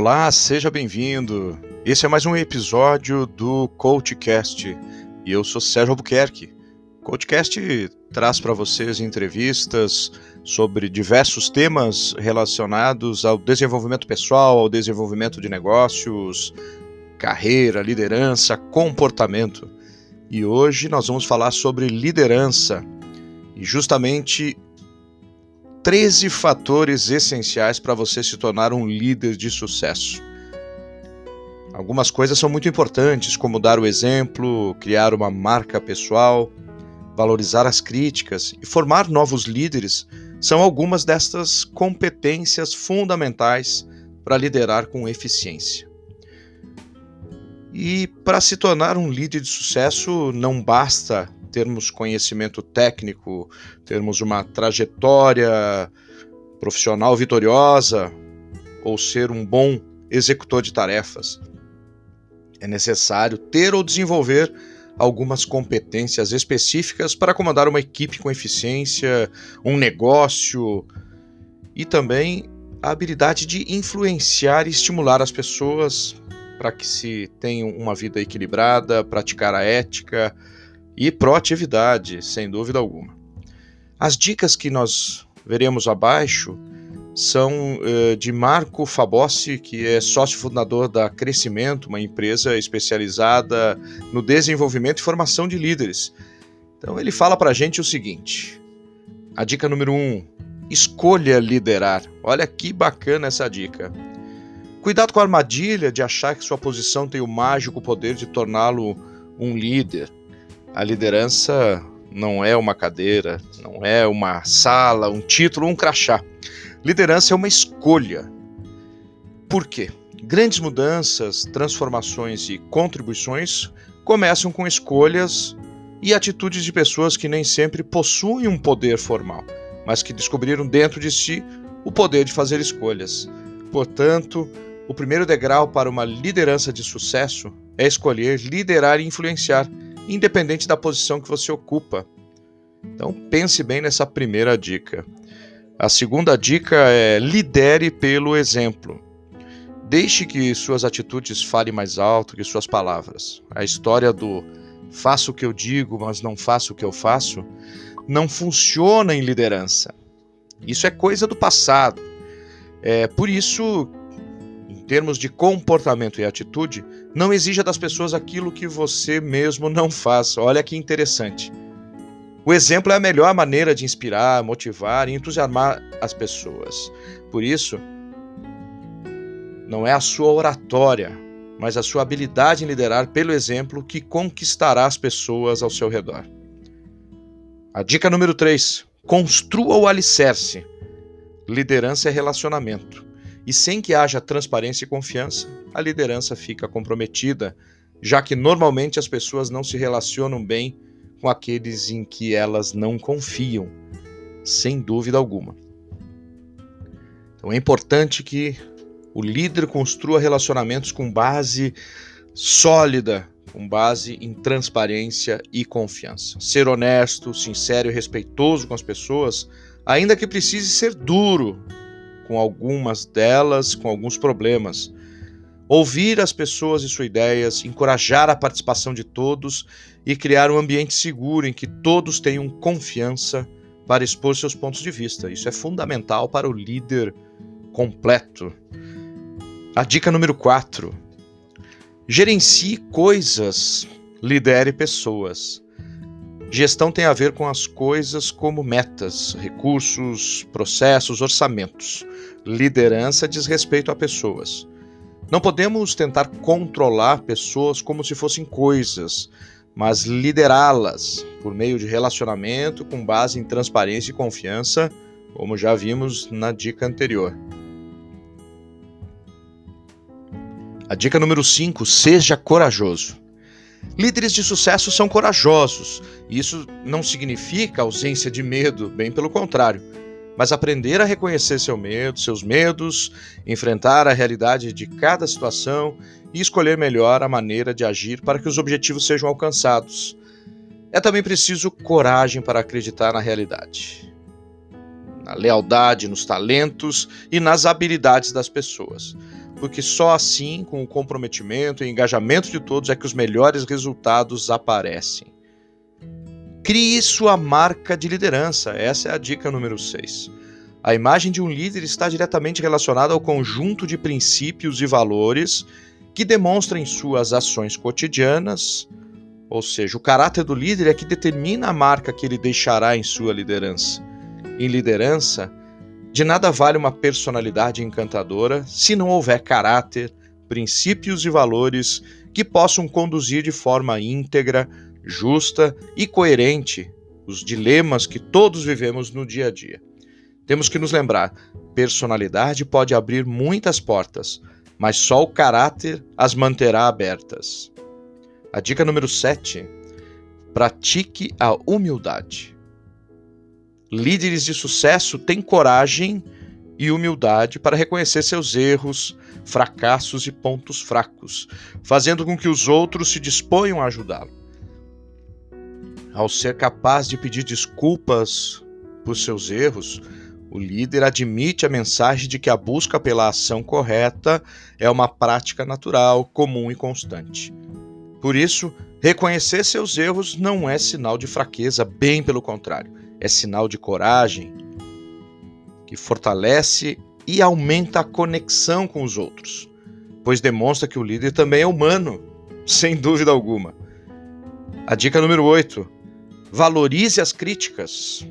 Olá, seja bem-vindo. Esse é mais um episódio do CoachCast e eu sou Sérgio Albuquerque. O CoachCast traz para vocês entrevistas sobre diversos temas relacionados ao desenvolvimento pessoal, ao desenvolvimento de negócios, carreira, liderança, comportamento. E hoje nós vamos falar sobre liderança e justamente 13 fatores essenciais para você se tornar um líder de sucesso. Algumas coisas são muito importantes, como dar o exemplo, criar uma marca pessoal, valorizar as críticas e formar novos líderes são algumas destas competências fundamentais para liderar com eficiência. E para se tornar um líder de sucesso, não basta termos conhecimento técnico, termos uma trajetória profissional vitoriosa ou ser um bom executor de tarefas. É necessário ter ou desenvolver algumas competências específicas para comandar uma equipe com eficiência, um negócio e também a habilidade de influenciar e estimular as pessoas para que se tenham uma vida equilibrada, praticar a ética, e proatividade, sem dúvida alguma. As dicas que nós veremos abaixo são uh, de Marco Fabossi, que é sócio fundador da Crescimento, uma empresa especializada no desenvolvimento e formação de líderes. Então ele fala para a gente o seguinte: a dica número um, escolha liderar. Olha que bacana essa dica. Cuidado com a armadilha de achar que sua posição tem o mágico poder de torná-lo um líder. A liderança não é uma cadeira, não é uma sala, um título, um crachá. Liderança é uma escolha. Por quê? Grandes mudanças, transformações e contribuições começam com escolhas e atitudes de pessoas que nem sempre possuem um poder formal, mas que descobriram dentro de si o poder de fazer escolhas. Portanto, o primeiro degrau para uma liderança de sucesso é escolher liderar e influenciar independente da posição que você ocupa. Então pense bem nessa primeira dica. A segunda dica é lidere pelo exemplo. Deixe que suas atitudes falem mais alto que suas palavras. A história do faço o que eu digo, mas não faço o que eu faço, não funciona em liderança. Isso é coisa do passado. É por isso termos de comportamento e atitude, não exija das pessoas aquilo que você mesmo não faz. Olha que interessante. O exemplo é a melhor maneira de inspirar, motivar e entusiasmar as pessoas. Por isso, não é a sua oratória, mas a sua habilidade em liderar pelo exemplo que conquistará as pessoas ao seu redor. A dica número 3: construa o alicerce. Liderança é relacionamento. E sem que haja transparência e confiança, a liderança fica comprometida, já que normalmente as pessoas não se relacionam bem com aqueles em que elas não confiam, sem dúvida alguma. Então é importante que o líder construa relacionamentos com base sólida, com base em transparência e confiança. Ser honesto, sincero e respeitoso com as pessoas, ainda que precise ser duro com algumas delas, com alguns problemas. Ouvir as pessoas e suas ideias, encorajar a participação de todos e criar um ambiente seguro em que todos tenham confiança para expor seus pontos de vista. Isso é fundamental para o líder completo. A dica número 4: gerencie coisas, lidere pessoas. Gestão tem a ver com as coisas como metas, recursos, processos, orçamentos. Liderança diz respeito a pessoas. Não podemos tentar controlar pessoas como se fossem coisas, mas liderá-las por meio de relacionamento com base em transparência e confiança, como já vimos na dica anterior. A dica número 5: seja corajoso. Líderes de sucesso são corajosos. Isso não significa ausência de medo, bem pelo contrário. Mas aprender a reconhecer seu medo, seus medos, enfrentar a realidade de cada situação e escolher melhor a maneira de agir para que os objetivos sejam alcançados. É também preciso coragem para acreditar na realidade, na lealdade, nos talentos e nas habilidades das pessoas. Porque só assim, com o comprometimento e engajamento de todos, é que os melhores resultados aparecem. Crie sua marca de liderança, essa é a dica número 6. A imagem de um líder está diretamente relacionada ao conjunto de princípios e valores que demonstra em suas ações cotidianas, ou seja, o caráter do líder é que determina a marca que ele deixará em sua liderança. Em liderança, de nada vale uma personalidade encantadora se não houver caráter, princípios e valores que possam conduzir de forma íntegra, justa e coerente os dilemas que todos vivemos no dia a dia. Temos que nos lembrar: personalidade pode abrir muitas portas, mas só o caráter as manterá abertas. A dica número 7: pratique a humildade. Líderes de sucesso têm coragem e humildade para reconhecer seus erros, fracassos e pontos fracos, fazendo com que os outros se disponham a ajudá-lo. Ao ser capaz de pedir desculpas por seus erros, o líder admite a mensagem de que a busca pela ação correta é uma prática natural, comum e constante. Por isso, reconhecer seus erros não é sinal de fraqueza, bem pelo contrário é sinal de coragem, que fortalece e aumenta a conexão com os outros, pois demonstra que o líder também é humano, sem dúvida alguma. A dica número 8: valorize as críticas.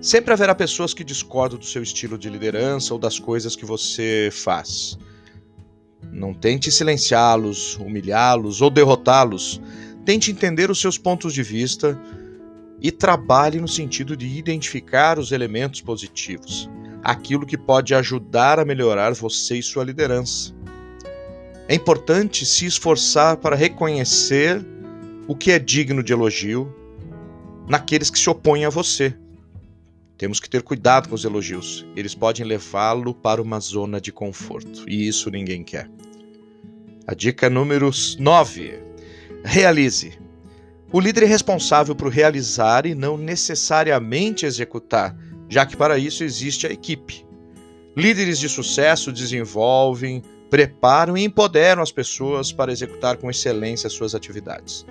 Sempre haverá pessoas que discordam do seu estilo de liderança ou das coisas que você faz. Não tente silenciá-los, humilhá-los ou derrotá-los. Tente entender os seus pontos de vista e trabalhe no sentido de identificar os elementos positivos, aquilo que pode ajudar a melhorar você e sua liderança. É importante se esforçar para reconhecer o que é digno de elogio naqueles que se opõem a você. Temos que ter cuidado com os elogios, eles podem levá-lo para uma zona de conforto, e isso ninguém quer. A dica número 9: realize. O líder é responsável por realizar e não necessariamente executar, já que para isso existe a equipe. Líderes de sucesso desenvolvem, preparam e empoderam as pessoas para executar com excelência suas atividades.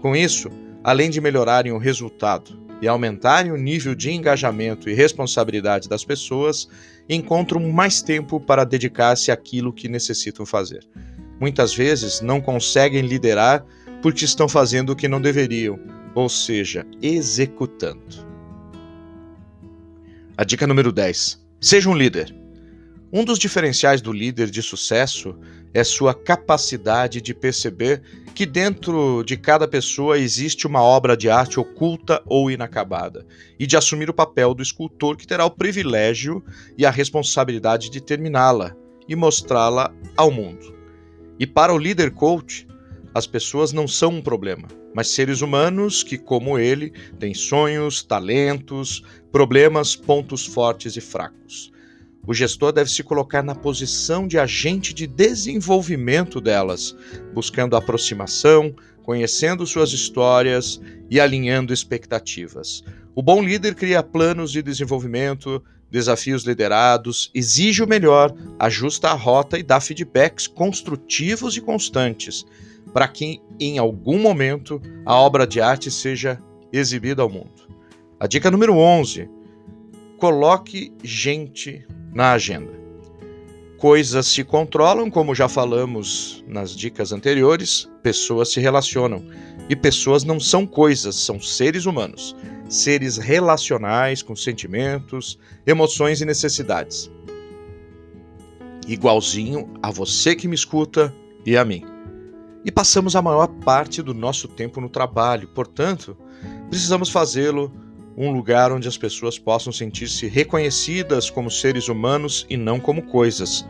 Com isso, além de melhorarem o resultado e aumentarem o nível de engajamento e responsabilidade das pessoas, encontram mais tempo para dedicar-se àquilo que necessitam fazer. Muitas vezes não conseguem liderar porque estão fazendo o que não deveriam, ou seja, executando. A dica número 10: seja um líder. Um dos diferenciais do líder de sucesso é sua capacidade de perceber que dentro de cada pessoa existe uma obra de arte oculta ou inacabada, e de assumir o papel do escultor que terá o privilégio e a responsabilidade de terminá-la e mostrá-la ao mundo. E para o líder coach, as pessoas não são um problema, mas seres humanos que, como ele, têm sonhos, talentos, problemas, pontos fortes e fracos. O gestor deve se colocar na posição de agente de desenvolvimento delas, buscando aproximação, conhecendo suas histórias e alinhando expectativas. O bom líder cria planos de desenvolvimento, desafios liderados, exige o melhor, ajusta a rota e dá feedbacks construtivos e constantes para que em algum momento a obra de arte seja exibida ao mundo. A dica número 11: coloque gente na agenda. Coisas se controlam, como já falamos nas dicas anteriores, pessoas se relacionam. E pessoas não são coisas, são seres humanos, seres relacionais com sentimentos, emoções e necessidades. Igualzinho a você que me escuta e a mim e passamos a maior parte do nosso tempo no trabalho. Portanto, precisamos fazê-lo um lugar onde as pessoas possam sentir-se reconhecidas como seres humanos e não como coisas.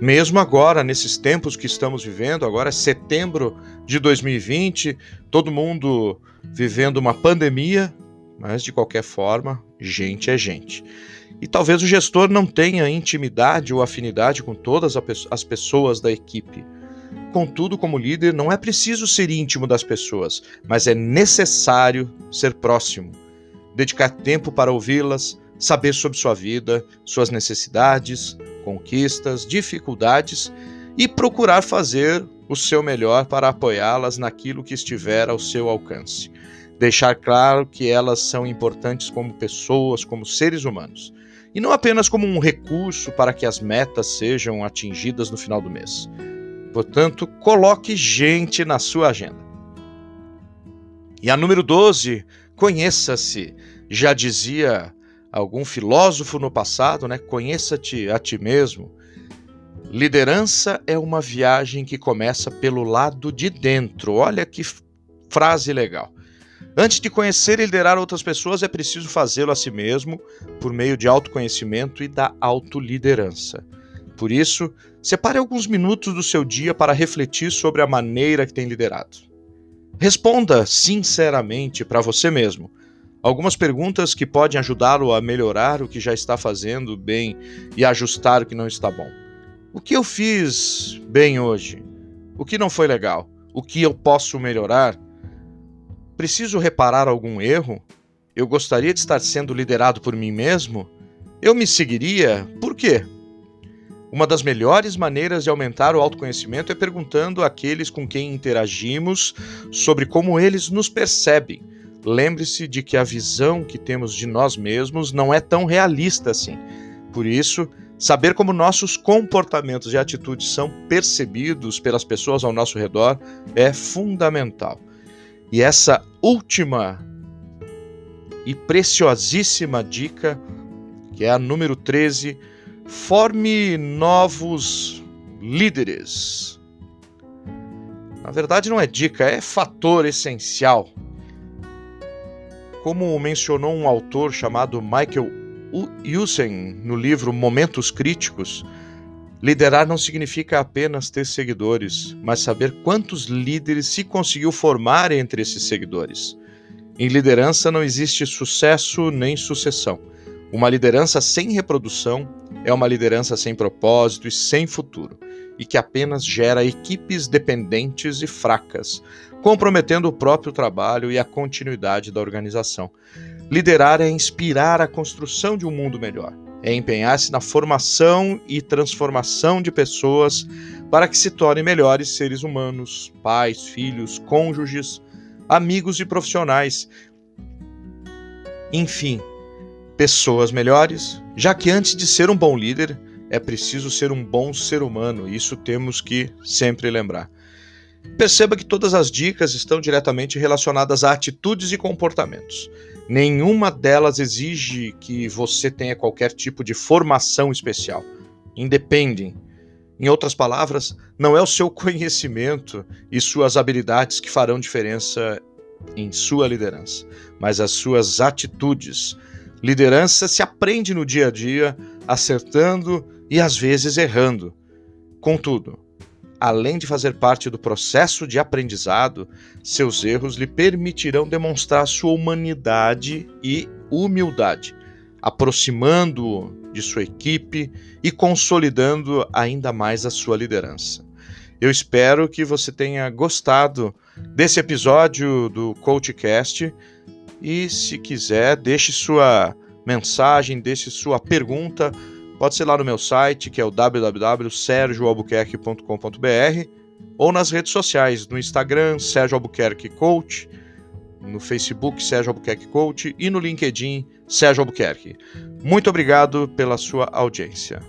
Mesmo agora, nesses tempos que estamos vivendo, agora é setembro de 2020, todo mundo vivendo uma pandemia, mas de qualquer forma, gente é gente. E talvez o gestor não tenha intimidade ou afinidade com todas as pessoas da equipe. Contudo, como líder, não é preciso ser íntimo das pessoas, mas é necessário ser próximo, dedicar tempo para ouvi-las, saber sobre sua vida, suas necessidades, conquistas, dificuldades e procurar fazer o seu melhor para apoiá-las naquilo que estiver ao seu alcance. Deixar claro que elas são importantes como pessoas, como seres humanos, e não apenas como um recurso para que as metas sejam atingidas no final do mês. Portanto, coloque gente na sua agenda. E a número 12, conheça-se. Já dizia algum filósofo no passado, né? Conheça-te a ti mesmo. Liderança é uma viagem que começa pelo lado de dentro. Olha que frase legal. Antes de conhecer e liderar outras pessoas, é preciso fazê-lo a si mesmo por meio de autoconhecimento e da autoliderança. Por isso, separe alguns minutos do seu dia para refletir sobre a maneira que tem liderado. Responda sinceramente para você mesmo algumas perguntas que podem ajudá-lo a melhorar o que já está fazendo bem e ajustar o que não está bom. O que eu fiz bem hoje? O que não foi legal? O que eu posso melhorar? Preciso reparar algum erro? Eu gostaria de estar sendo liderado por mim mesmo? Eu me seguiria? Por quê? Uma das melhores maneiras de aumentar o autoconhecimento é perguntando àqueles com quem interagimos sobre como eles nos percebem. Lembre-se de que a visão que temos de nós mesmos não é tão realista assim. Por isso, saber como nossos comportamentos e atitudes são percebidos pelas pessoas ao nosso redor é fundamental. E essa última e preciosíssima dica, que é a número 13, forme novos líderes. Na verdade, não é dica, é fator essencial. Como mencionou um autor chamado Michael Usen no livro Momentos Críticos, liderar não significa apenas ter seguidores, mas saber quantos líderes se conseguiu formar entre esses seguidores. Em liderança não existe sucesso nem sucessão. Uma liderança sem reprodução é uma liderança sem propósito e sem futuro, e que apenas gera equipes dependentes e fracas, comprometendo o próprio trabalho e a continuidade da organização. Liderar é inspirar a construção de um mundo melhor, é empenhar-se na formação e transformação de pessoas para que se tornem melhores seres humanos, pais, filhos, cônjuges, amigos e profissionais. Enfim, pessoas melhores, já que antes de ser um bom líder, é preciso ser um bom ser humano, isso temos que sempre lembrar. Perceba que todas as dicas estão diretamente relacionadas a atitudes e comportamentos. Nenhuma delas exige que você tenha qualquer tipo de formação especial. Independem. Em outras palavras, não é o seu conhecimento e suas habilidades que farão diferença em sua liderança, mas as suas atitudes, Liderança se aprende no dia a dia, acertando e às vezes errando. Contudo, além de fazer parte do processo de aprendizado, seus erros lhe permitirão demonstrar sua humanidade e humildade, aproximando-o de sua equipe e consolidando ainda mais a sua liderança. Eu espero que você tenha gostado desse episódio do CoachCast e se quiser, deixe sua mensagem, deixe sua pergunta. Pode ser lá no meu site, que é o www.sergioalbuquerque.com.br ou nas redes sociais, no Instagram, Sérgio Albuquerque Coach, no Facebook, Sérgio Albuquerque Coach e no LinkedIn, Sérgio Albuquerque. Muito obrigado pela sua audiência.